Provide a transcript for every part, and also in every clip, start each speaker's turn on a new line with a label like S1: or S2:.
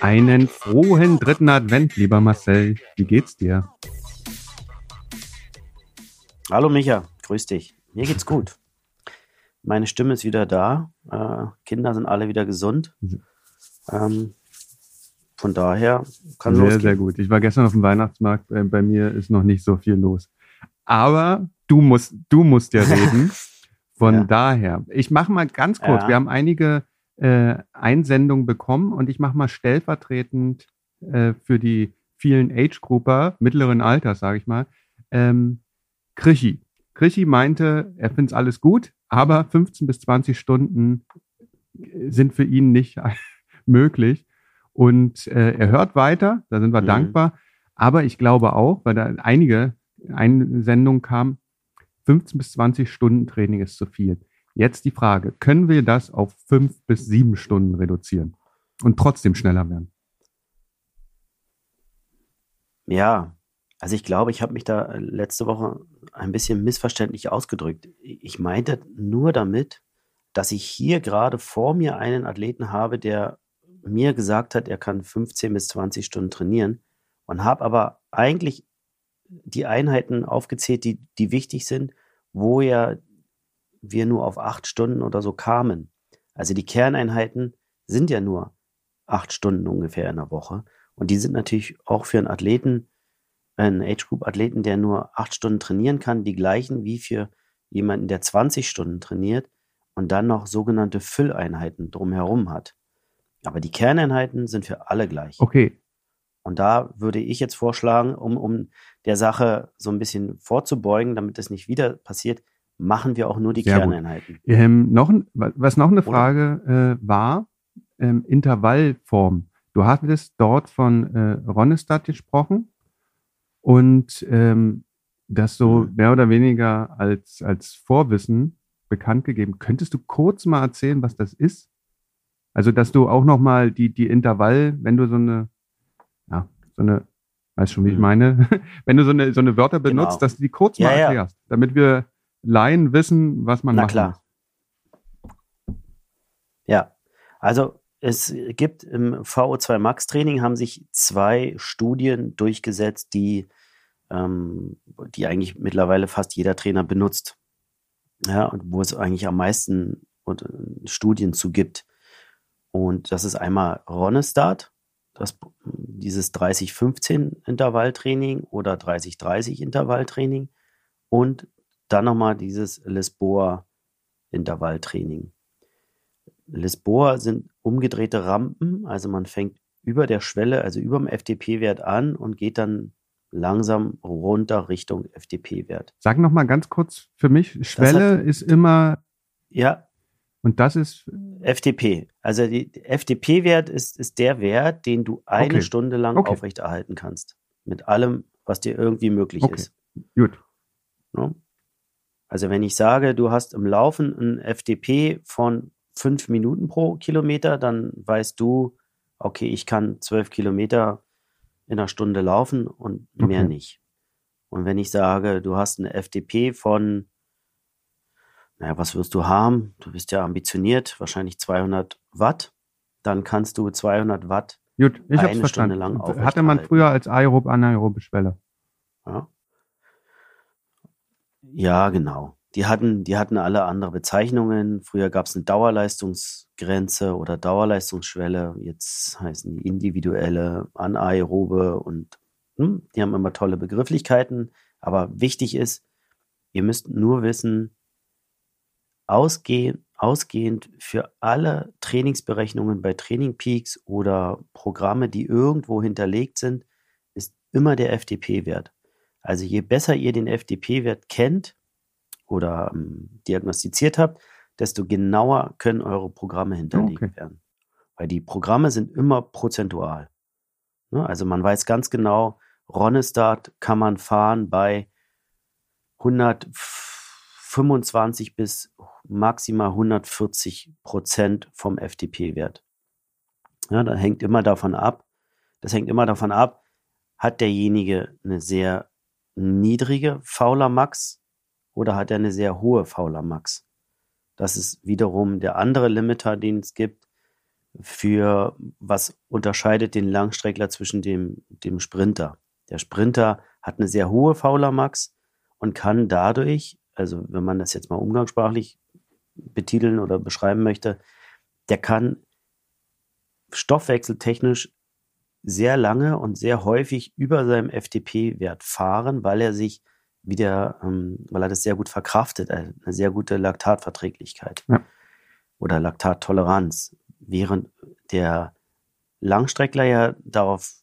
S1: Einen frohen dritten Advent, lieber Marcel. Wie geht's dir?
S2: Hallo Micha, grüß dich. Mir geht's gut. Meine Stimme ist wieder da. Äh, Kinder sind alle wieder gesund. Ähm, von daher kann
S1: Sehr,
S2: losgehen.
S1: sehr gut. Ich war gestern auf dem Weihnachtsmarkt. Äh, bei mir ist noch nicht so viel los. Aber du musst, du musst ja reden. Von
S2: Ja.
S1: daher, ich mache mal ganz kurz.
S2: Ja.
S1: Wir haben einige äh, Einsendungen bekommen und ich mache mal stellvertretend äh, für die vielen Age-Grupper mittleren Alters, sage ich mal, ähm, Krischi. Krischi meinte, er findet alles gut, aber 15 bis 20 Stunden äh, sind für ihn nicht möglich. Und äh, er hört weiter, da sind wir
S2: Mhm.
S1: dankbar. Aber ich glaube auch, weil da einige Einsendungen kamen, 15 bis 20 Stunden Training ist zu viel. Jetzt die Frage, können wir das auf fünf bis sieben Stunden reduzieren und trotzdem schneller werden?
S2: Ja, also ich glaube, ich habe mich da äh, letzte Woche ein bisschen missverständlich ausgedrückt. Ich meinte nur damit, dass ich hier gerade vor mir einen Athleten habe, der mir gesagt hat, er kann 15 bis 20 Stunden trainieren und habe aber eigentlich die Einheiten aufgezählt, die, die wichtig sind, wo ja wir nur auf acht Stunden oder so kamen. Also die Kerneinheiten sind ja nur acht Stunden ungefähr in der Woche. Und die sind natürlich auch für einen Athleten, einen Age-Group-Athleten, der nur acht Stunden trainieren kann, die gleichen wie für jemanden, der 20 Stunden trainiert und dann noch sogenannte Fülleinheiten drumherum hat. Aber die Kerneinheiten sind für alle gleich.
S1: Okay,
S2: Und da würde ich jetzt vorschlagen, um, um der Sache so ein bisschen vorzubeugen, damit es nicht wieder passiert, machen wir auch nur die
S1: Sehr.
S2: Kerneinheiten.
S1: ähm, noch, was noch eine? Frage äh, war, ähm, Intervallform. Du hattest dort von äh, Ronestadt gesprochen und ähm, das so
S2: Mhm.
S1: mehr oder weniger als, als Vorwissen bekannt gegeben. Könntest du kurz mal erzählen, was das ist? Also, dass du auch noch mal die, die Intervall, wenn du so eine, ja, so eine, weißt schon, wie ich
S2: Mhm.
S1: meine, wenn du so eine, so eine Wörter benutzt,
S2: Genau.
S1: dass du die kurz
S2: Ja,
S1: mal
S2: ja.
S1: erklärst, damit wir Laien wissen, was man
S2: Na
S1: machen
S2: klar.
S1: muss.
S2: Ja, also es gibt im VO2 Max Training haben sich zwei Studien durchgesetzt, die, ähm, die eigentlich mittlerweile fast jeder Trainer benutzt. Ja, und wo es eigentlich am meisten und, äh, Studien zu gibt. Und das ist einmal Ronestart, das, dieses 30-15 Intervalltraining oder 30-30 Intervalltraining und dann nochmal dieses Lisboa Intervalltraining. Lisboa sind umgedrehte Rampen, also man fängt über der Schwelle, also über dem FDP-Wert an und geht dann langsam runter Richtung FDP-Wert.
S1: Sag noch mal ganz kurz für mich, Schwelle ist immer,
S2: Ja,
S1: und das ist,
S2: FDP. Also die FDP-Wert ist, ist der Wert, den du eine
S1: Okay.
S2: Stunde lang
S1: Okay.
S2: aufrechterhalten kannst. Mit allem, was dir irgendwie möglich
S1: Okay.
S2: ist.
S1: gut,
S2: Ne? Also wenn ich sage, du hast im Laufen ein FDP von fünf Minuten pro Kilometer, dann weißt du, okay, ich kann zwölf Kilometer in einer Stunde laufen und mehr
S1: Okay.
S2: nicht. Und wenn ich sage, du hast eine FDP von, naja, was wirst du haben? Du bist ja ambitioniert, wahrscheinlich 200 Watt. Dann kannst du 200 Watt
S1: gut, ich
S2: Eine
S1: hab's
S2: Stunde
S1: verstanden.
S2: lang
S1: Hatte man
S2: aufrechterhalten.
S1: früher als aerob, anaerobe Schwelle.
S2: Ja. Ja, genau. Die hatten, die hatten alle andere Bezeichnungen. Früher gab es eine Dauerleistungsgrenze oder Dauerleistungsschwelle. Jetzt heißen die individuelle, anaerobe und hm, die haben immer tolle Begrifflichkeiten. Aber wichtig ist, ihr müsst nur wissen, ausgehend, ausgehend für alle Trainingsberechnungen bei Training Peaks oder Programme, die irgendwo hinterlegt sind, ist immer der FDP-Wert. Also je besser ihr den FDP-Wert kennt oder ähm, diagnostiziert habt, desto genauer können eure Programme hinterlegt
S1: Okay.
S2: werden. Weil die Programme sind immer prozentual. Ne? Also man weiß ganz genau, Ronestart kann man fahren bei 125 bis maximal 140 Prozent vom FDP-Wert. Ja, da hängt immer davon ab, das hängt immer davon ab, hat derjenige eine sehr niedrige Fauler Max oder hat er eine sehr hohe Fauler Max? Das ist wiederum der andere Limiter, den es gibt. für was unterscheidet den Langstreckler zwischen dem, dem Sprinter. Der Sprinter hat eine sehr hohe Fauler Max und kann dadurch, also wenn man das jetzt mal umgangssprachlich betiteln oder beschreiben möchte, der kann stoffwechseltechnisch sehr lange und sehr häufig über seinem FTP-Wert fahren, weil er sich wieder, ähm, weil er das sehr gut verkraftet, eine sehr gute Laktatverträglichkeit ja. oder Laktattoleranz, während der Langstreckler ja darauf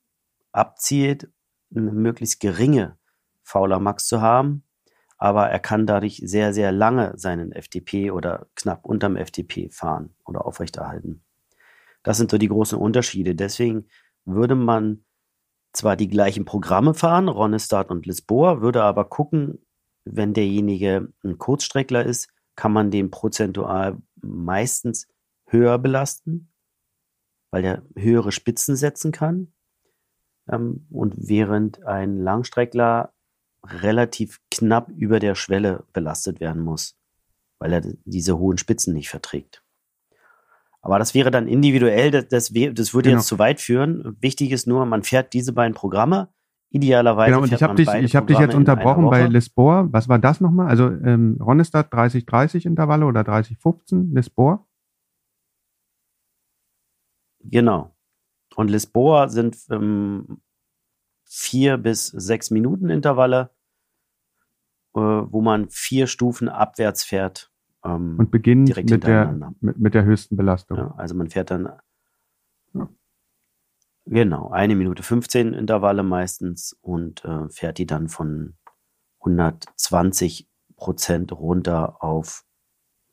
S2: abzielt, eine möglichst geringe Fauler Max zu haben, aber er kann dadurch sehr, sehr lange seinen FTP oder knapp unterm FTP fahren oder aufrechterhalten. Das sind so die großen Unterschiede. Deswegen würde man zwar die gleichen Programme fahren, Ronestad und Lisboa, würde aber gucken, wenn derjenige ein Kurzstreckler ist, kann man den prozentual meistens höher belasten, weil er höhere Spitzen setzen kann. Ähm, und während ein Langstreckler relativ knapp über der Schwelle belastet werden muss, weil er diese hohen Spitzen nicht verträgt. Aber das wäre dann individuell, das, das, das würde genau. jetzt zu weit führen. Wichtig ist nur, man fährt diese beiden Programme. Idealerweise.
S1: Genau, und ich habe dich, ich hab dich jetzt unterbrochen bei Lisboa. Was war das nochmal? Also ähm, Ronestad 30-30 Intervalle oder 30-15, Lisboa?
S2: Genau. Und Lisboa sind ähm, vier bis sechs Minuten Intervalle, äh, wo man vier Stufen abwärts fährt
S1: ähm, und beginnt mit der, mit, mit, der höchsten Belastung.
S2: Ja, also man fährt dann ja. genau eine Minute 15 Intervalle meistens und äh, fährt die dann von 120 Prozent runter auf,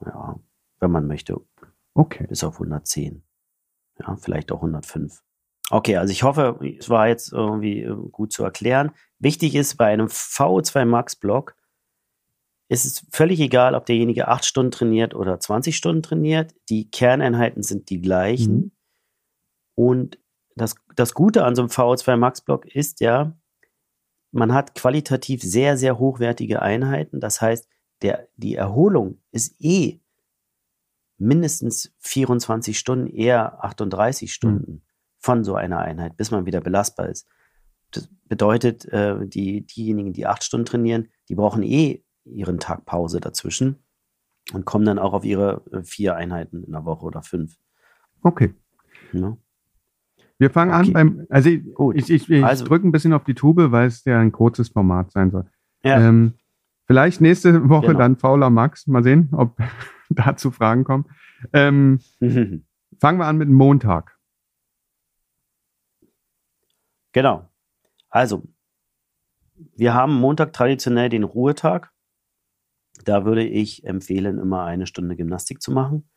S2: ja, wenn man möchte,
S1: okay.
S2: bis auf 110. Ja, vielleicht auch 105. Okay, also ich hoffe, es war jetzt irgendwie äh, gut zu erklären. Wichtig ist bei einem VO2 Max Block, es ist völlig egal, ob derjenige acht Stunden trainiert oder 20 Stunden trainiert. Die Kerneinheiten sind die gleichen. Mhm. Und das, das Gute an so einem VO2 Max Block ist ja, man hat qualitativ sehr, sehr hochwertige Einheiten. Das heißt, der, die Erholung ist eh mindestens 24 Stunden, eher 38 Stunden mhm. von so einer Einheit, bis man wieder belastbar ist. Das bedeutet, äh, die, diejenigen, die acht Stunden trainieren, die brauchen eh ihren Tag Pause dazwischen und kommen dann auch auf ihre äh, vier Einheiten in der Woche oder fünf.
S1: Okay. Ja. Wir fangen okay. an beim, also Gut. ich, ich, ich also, drücke ein bisschen auf die Tube, weil es ja ein kurzes Format sein soll. Ja. Ähm, vielleicht nächste Woche genau. dann fauler Max. Mal sehen, ob dazu Fragen kommen. Ähm, fangen wir an mit Montag.
S2: Genau. Also, wir haben Montag traditionell den Ruhetag. Da würde ich empfehlen, immer eine Stunde Gymnastik zu machen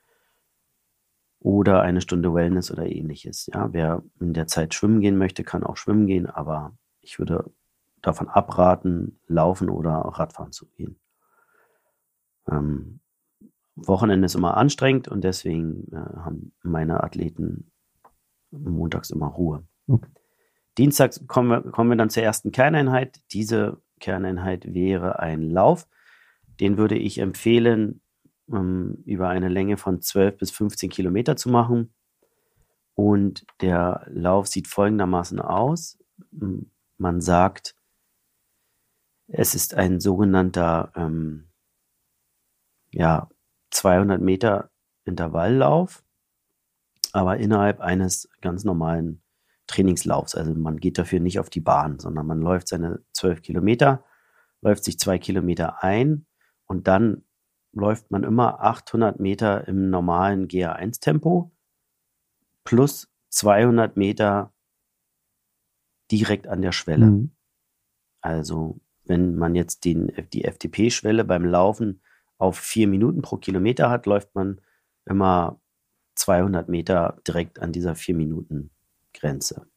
S2: oder eine Stunde Wellness oder ähnliches. Ja, wer in der Zeit schwimmen gehen möchte, kann auch schwimmen gehen, aber ich würde davon abraten, laufen oder Radfahren zu gehen. Ähm, Wochenende ist immer anstrengend und deswegen äh, haben meine Athleten montags immer Ruhe. Okay. Dienstags kommen wir, kommen wir dann zur ersten Kerneinheit. Diese Kerneinheit wäre ein Lauf. Den würde ich empfehlen, ähm, über eine Länge von 12 bis 15 Kilometer zu machen. Und der Lauf sieht folgendermaßen aus. Man sagt, es ist ein sogenannter ähm, ja, 200 Meter Intervalllauf, aber innerhalb eines ganz normalen Trainingslaufs. Also man geht dafür nicht auf die Bahn, sondern man läuft seine 12 Kilometer, läuft sich zwei Kilometer ein und dann läuft man immer 800 Meter im normalen GA1-Tempo plus 200 Meter direkt an der Schwelle. Mhm. Also wenn man jetzt den, die FTP-Schwelle beim Laufen auf vier Minuten pro Kilometer hat, läuft man immer 200 Meter direkt an dieser vier Minuten Grenze.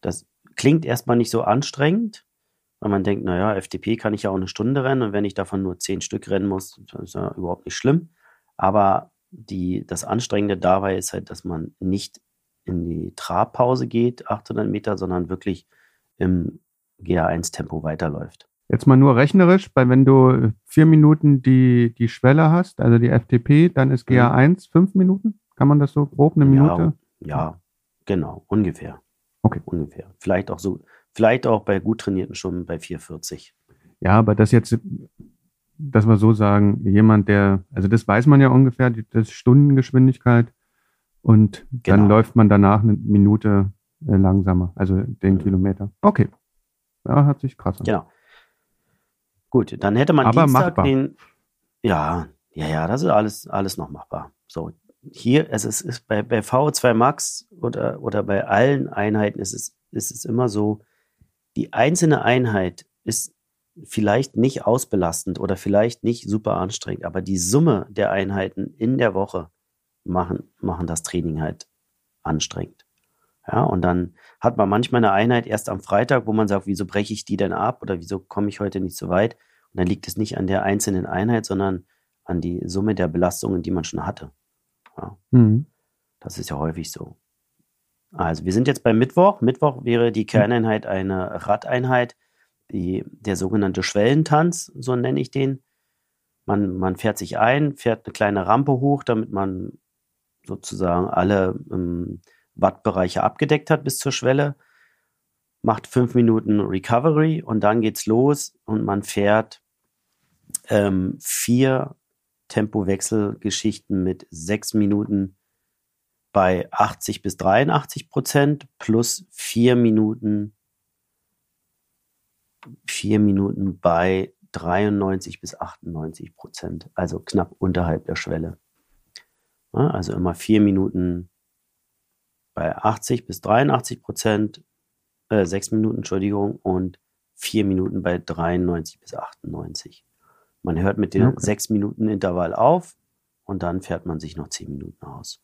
S2: Das klingt erstmal nicht so anstrengend, weil man denkt, naja, FDP kann ich ja auch eine Stunde rennen und wenn ich davon nur zehn Stück rennen muss, ist ja überhaupt nicht schlimm. Aber die, das Anstrengende dabei ist halt, dass man nicht in die Trabpause geht, 800 Meter, sondern wirklich im GA1-Tempo weiterläuft.
S1: Jetzt mal nur rechnerisch, weil wenn du vier Minuten die, die Schwelle hast, also die FTP, dann ist GA1 fünf Minuten? Kann man das so grob eine Minute?
S2: Ja, ja genau, ungefähr.
S1: Okay.
S2: Ungefähr. Vielleicht auch so, vielleicht auch bei gut trainierten Schwimmen bei 4,40.
S1: Ja, aber das jetzt, dass wir so sagen, jemand, der, also das weiß man ja ungefähr, das ist Stundengeschwindigkeit und genau. dann läuft man danach eine Minute äh, langsamer, also den mhm. Kilometer. Okay. Ja, hat sich krass an.
S2: Genau. Gut, dann hätte man
S1: aber Dienstag machbar. den,
S2: ja, ja, ja, das ist alles, alles noch machbar. So, hier, also es ist bei, bei VO2 Max oder, oder bei allen Einheiten ist es, ist es immer so, die einzelne Einheit ist vielleicht nicht ausbelastend oder vielleicht nicht super anstrengend, aber die Summe der Einheiten in der Woche machen, machen das Training halt anstrengend. Ja, und dann hat man manchmal eine Einheit erst am Freitag, wo man sagt, wieso breche ich die denn ab oder wieso komme ich heute nicht so weit? Und dann liegt es nicht an der einzelnen Einheit, sondern an die Summe der Belastungen, die man schon hatte. Ja. Mhm. Das ist ja häufig so. Also wir sind jetzt bei Mittwoch. Mittwoch wäre die Kerneinheit eine Radeinheit, die, der sogenannte Schwellentanz, so nenne ich den. Man, man fährt sich ein, fährt eine kleine Rampe hoch, damit man sozusagen alle ähm, Wattbereiche abgedeckt hat bis zur Schwelle, macht fünf Minuten Recovery und dann geht's los und man fährt ähm, vier Tempowechselgeschichten mit sechs Minuten bei 80 bis 83 Prozent plus vier Minuten, vier Minuten bei 93 bis 98 Prozent, also knapp unterhalb der Schwelle. Also immer vier Minuten bei 80 bis 83 Prozent, äh, sechs Minuten, Entschuldigung, und vier Minuten bei 93 bis 98. Man hört mit dem okay. sechs Minuten Intervall auf und dann fährt man sich noch zehn Minuten aus.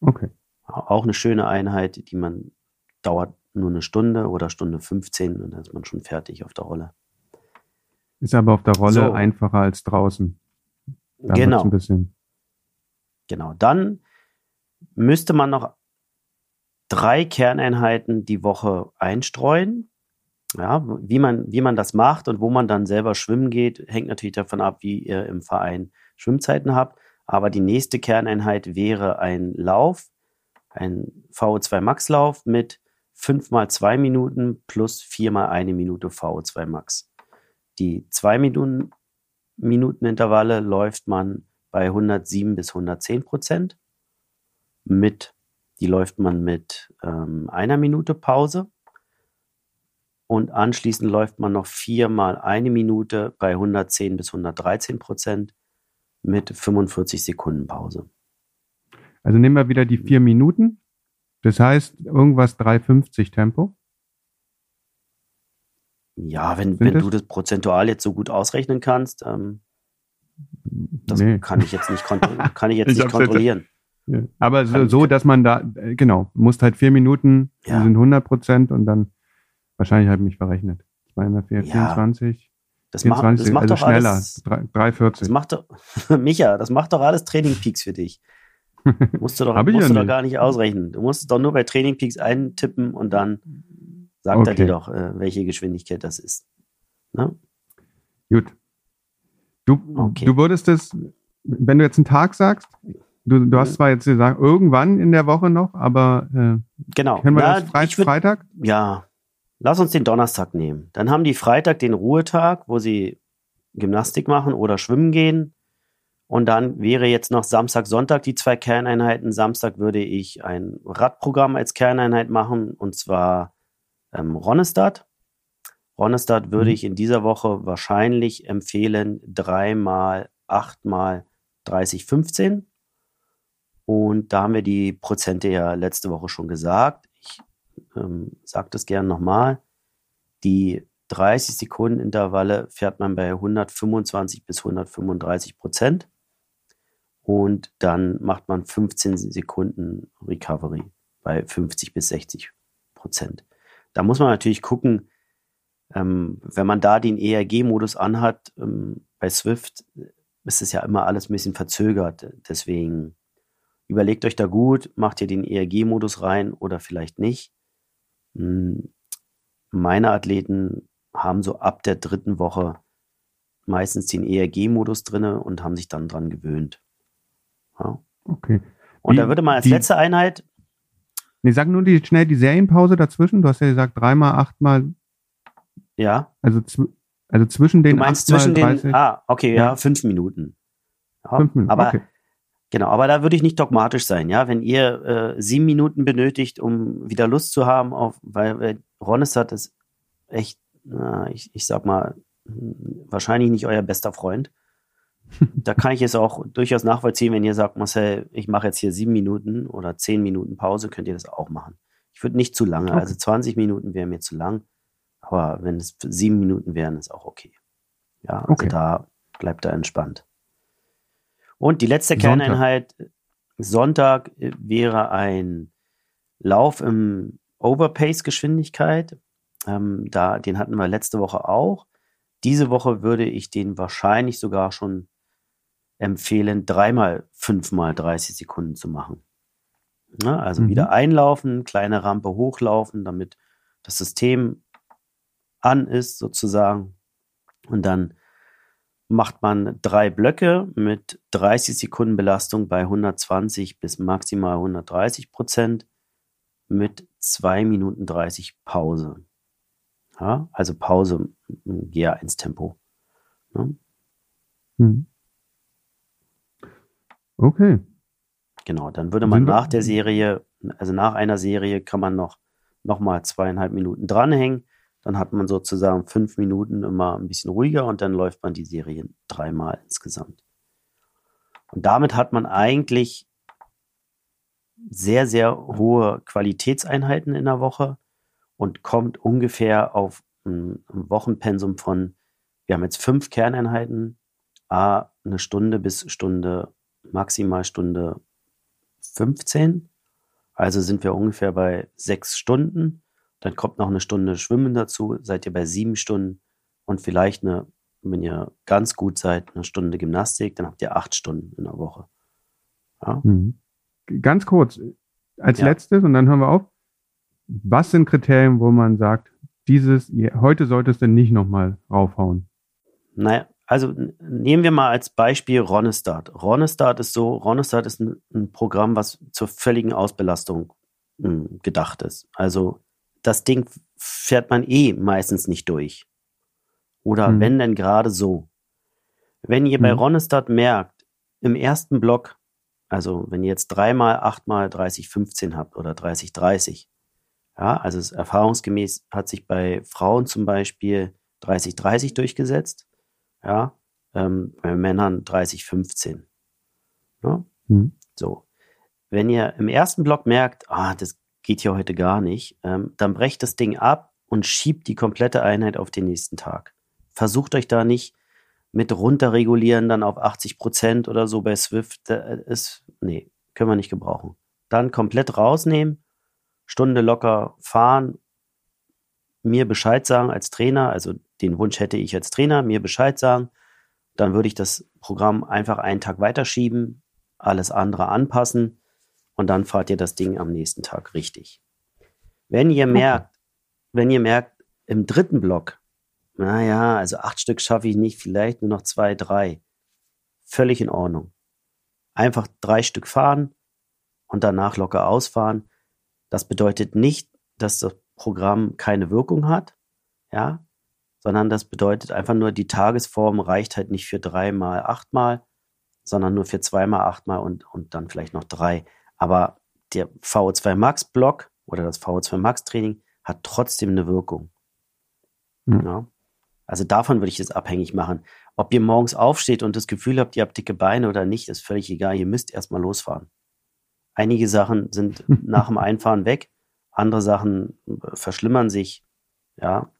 S1: Okay.
S2: Auch eine schöne Einheit, die man dauert nur eine Stunde oder Stunde 15 und dann ist man schon fertig auf der Rolle.
S1: Ist aber auf der Rolle so. einfacher als draußen.
S2: Da genau. Ein bisschen. Genau. Dann müsste man noch drei Kerneinheiten die Woche einstreuen. Ja, wie man, wie man das macht und wo man dann selber schwimmen geht, hängt natürlich davon ab, wie ihr im Verein Schwimmzeiten habt. Aber die nächste Kerneinheit wäre ein Lauf, ein VO2 Max Lauf mit 5 mal 2 Minuten plus 4 mal 1 Minute VO2 Max. Die 2 Minuten, Minuten Intervalle läuft man bei 107 bis 110 Prozent. Mit, die läuft man mit ähm, einer Minute Pause und anschließend läuft man noch viermal eine Minute bei 110 bis 113 Prozent mit 45 Sekunden Pause.
S1: Also nehmen wir wieder die vier Minuten. Das heißt irgendwas 3,50 Tempo.
S2: Ja, wenn, wenn du das prozentual jetzt so gut ausrechnen kannst, ähm, das nee. kann ich jetzt nicht, kann ich jetzt ich nicht kontrollieren.
S1: Ja. Aber so, so, dass man da, äh, genau, musst halt vier Minuten, ja. sind 100 Prozent und dann Wahrscheinlich habe ich mich verrechnet. 224. Ja,
S2: das, 24, das macht
S1: also
S2: doch
S1: schneller,
S2: alles,
S1: 340.
S2: Das macht doch, Micha, das macht doch alles Training Peaks für dich. Musst du doch, musst
S1: ja
S2: du doch gar nicht ausrechnen. Du musst doch nur bei Training Peaks eintippen und dann sagt okay. er dir doch, äh, welche Geschwindigkeit das ist. Ne?
S1: Gut. Du, okay. du würdest es, wenn du jetzt einen Tag sagst, du, du hast mhm. zwar jetzt gesagt, irgendwann in der Woche noch, aber äh,
S2: genau.
S1: können wir Na, das Fre würd, Freitag?
S2: Ja, Lass uns den Donnerstag nehmen. Dann haben die Freitag den Ruhetag, wo sie Gymnastik machen oder schwimmen gehen. Und dann wäre jetzt noch Samstag, Sonntag die zwei Kerneinheiten. Samstag würde ich ein Radprogramm als Kerneinheit machen und zwar ähm, Ronnestad. Ronnestad würde mhm. ich in dieser Woche wahrscheinlich empfehlen, dreimal, achtmal 30, 15. Und da haben wir die Prozente ja letzte Woche schon gesagt ähm, sage das gerne nochmal, die 30 Sekunden Intervalle fährt man bei 125 bis 135 Prozent und dann macht man 15 Sekunden Recovery bei 50 bis 60 Prozent. Da muss man natürlich gucken, ähm, wenn man da den ERG-Modus anhat, ähm, bei Swift ist es ja immer alles ein bisschen verzögert. Deswegen überlegt euch da gut, macht ihr den ERG-Modus rein oder vielleicht nicht. Hm, meine Athleten haben so ab der dritten Woche meistens den ERG-Modus drinne und haben sich dann dran gewöhnt.
S1: Ja. Okay.
S2: Und die, da würde man als die, letzte Einheit.
S1: Nee, sag nur die, schnell die Serienpause dazwischen. Du hast ja gesagt, dreimal, achtmal.
S2: Ja.
S1: Also, also zwischen den.
S2: Du meinst zwischen den. Ah, okay, ja, ja fünf Minuten. Ja, fünf Minuten. Aber okay. Genau, aber da würde ich nicht dogmatisch sein, ja. Wenn ihr äh, sieben Minuten benötigt, um wieder Lust zu haben, auf, weil, weil Ronestad ist echt, na, ich, ich sag mal, wahrscheinlich nicht euer bester Freund. da kann ich es auch durchaus nachvollziehen, wenn ihr sagt, Marcel, ich mache jetzt hier sieben Minuten oder zehn Minuten Pause, könnt ihr das auch machen. Ich würde nicht zu lange, okay. also 20 Minuten wäre mir zu lang, aber wenn es sieben Minuten wären, ist auch okay. Ja, also okay. da bleibt er entspannt. Und die letzte. Kerneinheit, Sonntag wäre ein Lauf im Overpace-Geschwindigkeit. Ähm, da, den hatten wir letzte Woche auch. Diese Woche würde ich den wahrscheinlich sogar schon empfehlen, dreimal fünfmal 30 Sekunden zu machen. Ja, also mhm. wieder einlaufen, kleine Rampe hochlaufen, damit das System an ist sozusagen. Und dann macht man drei Blöcke mit 30 Sekunden Belastung bei 120 bis maximal 130 Prozent mit 2 Minuten 30 Pause. Ja, also Pause im GA1-Tempo. Ja.
S1: Hm. Okay.
S2: Genau, dann würde man nach der Serie, also nach einer Serie kann man noch, noch mal zweieinhalb Minuten dranhängen. Dann hat man sozusagen fünf Minuten immer ein bisschen ruhiger und dann läuft man die Serie dreimal insgesamt. Und damit hat man eigentlich sehr, sehr hohe Qualitätseinheiten in der Woche und kommt ungefähr auf ein, Wochenpensum von, wir haben jetzt fünf Kerneinheiten, a eine Stunde bis Stunde, maximal Stunde 15. Also sind wir ungefähr bei sechs Stunden. Dann kommt noch eine Stunde Schwimmen dazu, seid ihr bei sieben Stunden und vielleicht eine, wenn ihr ganz gut seid, eine Stunde Gymnastik, dann habt ihr acht Stunden in der Woche.
S1: Ja? Mhm. Ganz kurz, als ja. letztes und dann hören wir auf. Was sind Kriterien, wo man sagt, dieses, heute solltest du nicht nochmal raufhauen?
S2: Naja, also nehmen wir mal als Beispiel Ronestart. Ronestart ist so, Ronestart ist ein, ein Programm, was zur völligen Ausbelastung mh, hm, gedacht ist. Also das Ding fährt man eh meistens nicht durch. Oder hm. wenn denn gerade so. Wenn ihr hm. bei Ronestart merkt, im ersten Block, also wenn ihr jetzt dreimal, achtmal 30, 15 habt oder 30, 30, ja, also erfahrungsgemäß hat sich bei Frauen zum Beispiel 30-30 durchgesetzt, ja, ähm, bei Männern 30-15. Ja? Mhm. So. Wenn ihr im ersten Block merkt, ah, das geht hier heute gar nicht, ähm, dann brecht das Ding ab und schiebt die komplette Einheit auf den nächsten Tag. Versucht euch da nicht mit runterregulieren dann auf 80 Prozent oder so bei Swift. ist, nee, können wir nicht gebrauchen. Dann komplett rausnehmen Stunde locker fahren, mir Bescheid sagen als Trainer, also den Wunsch hätte ich als Trainer, mir Bescheid sagen, dann würde ich das Programm einfach einen Tag weiterschieben, alles andere anpassen und dann fahrt ihr das Ding am nächsten Tag richtig. Wenn ihr merkt, wenn ihr merkt, im dritten Block, naja, also acht Stück schaffe ich nicht, vielleicht nur noch zwei, drei, völlig in Ordnung. Einfach drei Stück fahren und danach locker ausfahren. Das bedeutet nicht, dass das Programm keine Wirkung hat, ja, sondern das bedeutet einfach nur, die Tagesform reicht halt nicht für dreimal, achtmal, sondern nur für zweimal, achtmal und, und dann vielleicht noch drei. Aber der VO2 Max Block oder das VO2 Max Training hat trotzdem eine Wirkung. Mhm. Ja. Also davon würde ich es abhängig machen. Ob ihr morgens aufsteht und das Gefühl habt, ihr habt dicke Beine oder nicht, ist völlig egal. Ihr müsst erstmal losfahren. Einige Sachen sind nach dem Einfahren weg, andere Sachen äh, verschlimmern sich. Ja,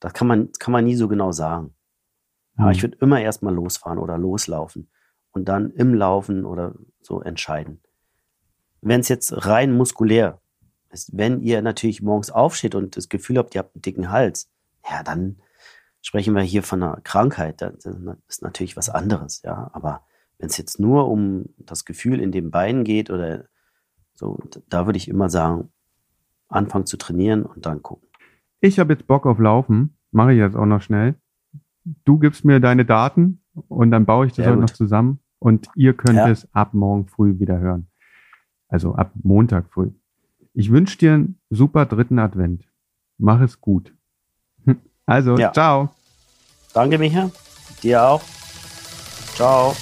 S2: das kann man, kann man nie so genau sagen. Aber ich mhm. würde immer erstmal losfahren oder loslaufen und dann im Laufen oder so entscheiden. Wenn es jetzt rein muskulär ist, wenn ihr natürlich morgens aufsteht und das Gefühl habt, ihr habt einen dicken Hals, ja, dann sprechen wir hier von einer Krankheit. Das ist natürlich was anderes, ja. Aber wenn es jetzt nur um das Gefühl in den Beinen geht oder so, da würde ich immer sagen, anfangen zu trainieren und dann gucken.
S1: Ich habe jetzt Bock auf Laufen, mache ich jetzt auch noch schnell. Du gibst mir deine Daten und dann baue ich das heute noch zusammen und ihr könnt ja. es ab morgen früh wieder hören. Also ab Montag früh. Ich wünsche dir einen super dritten Advent. Mach es gut. Also, ja. ciao.
S2: Danke, Micha. Dir auch. Ciao.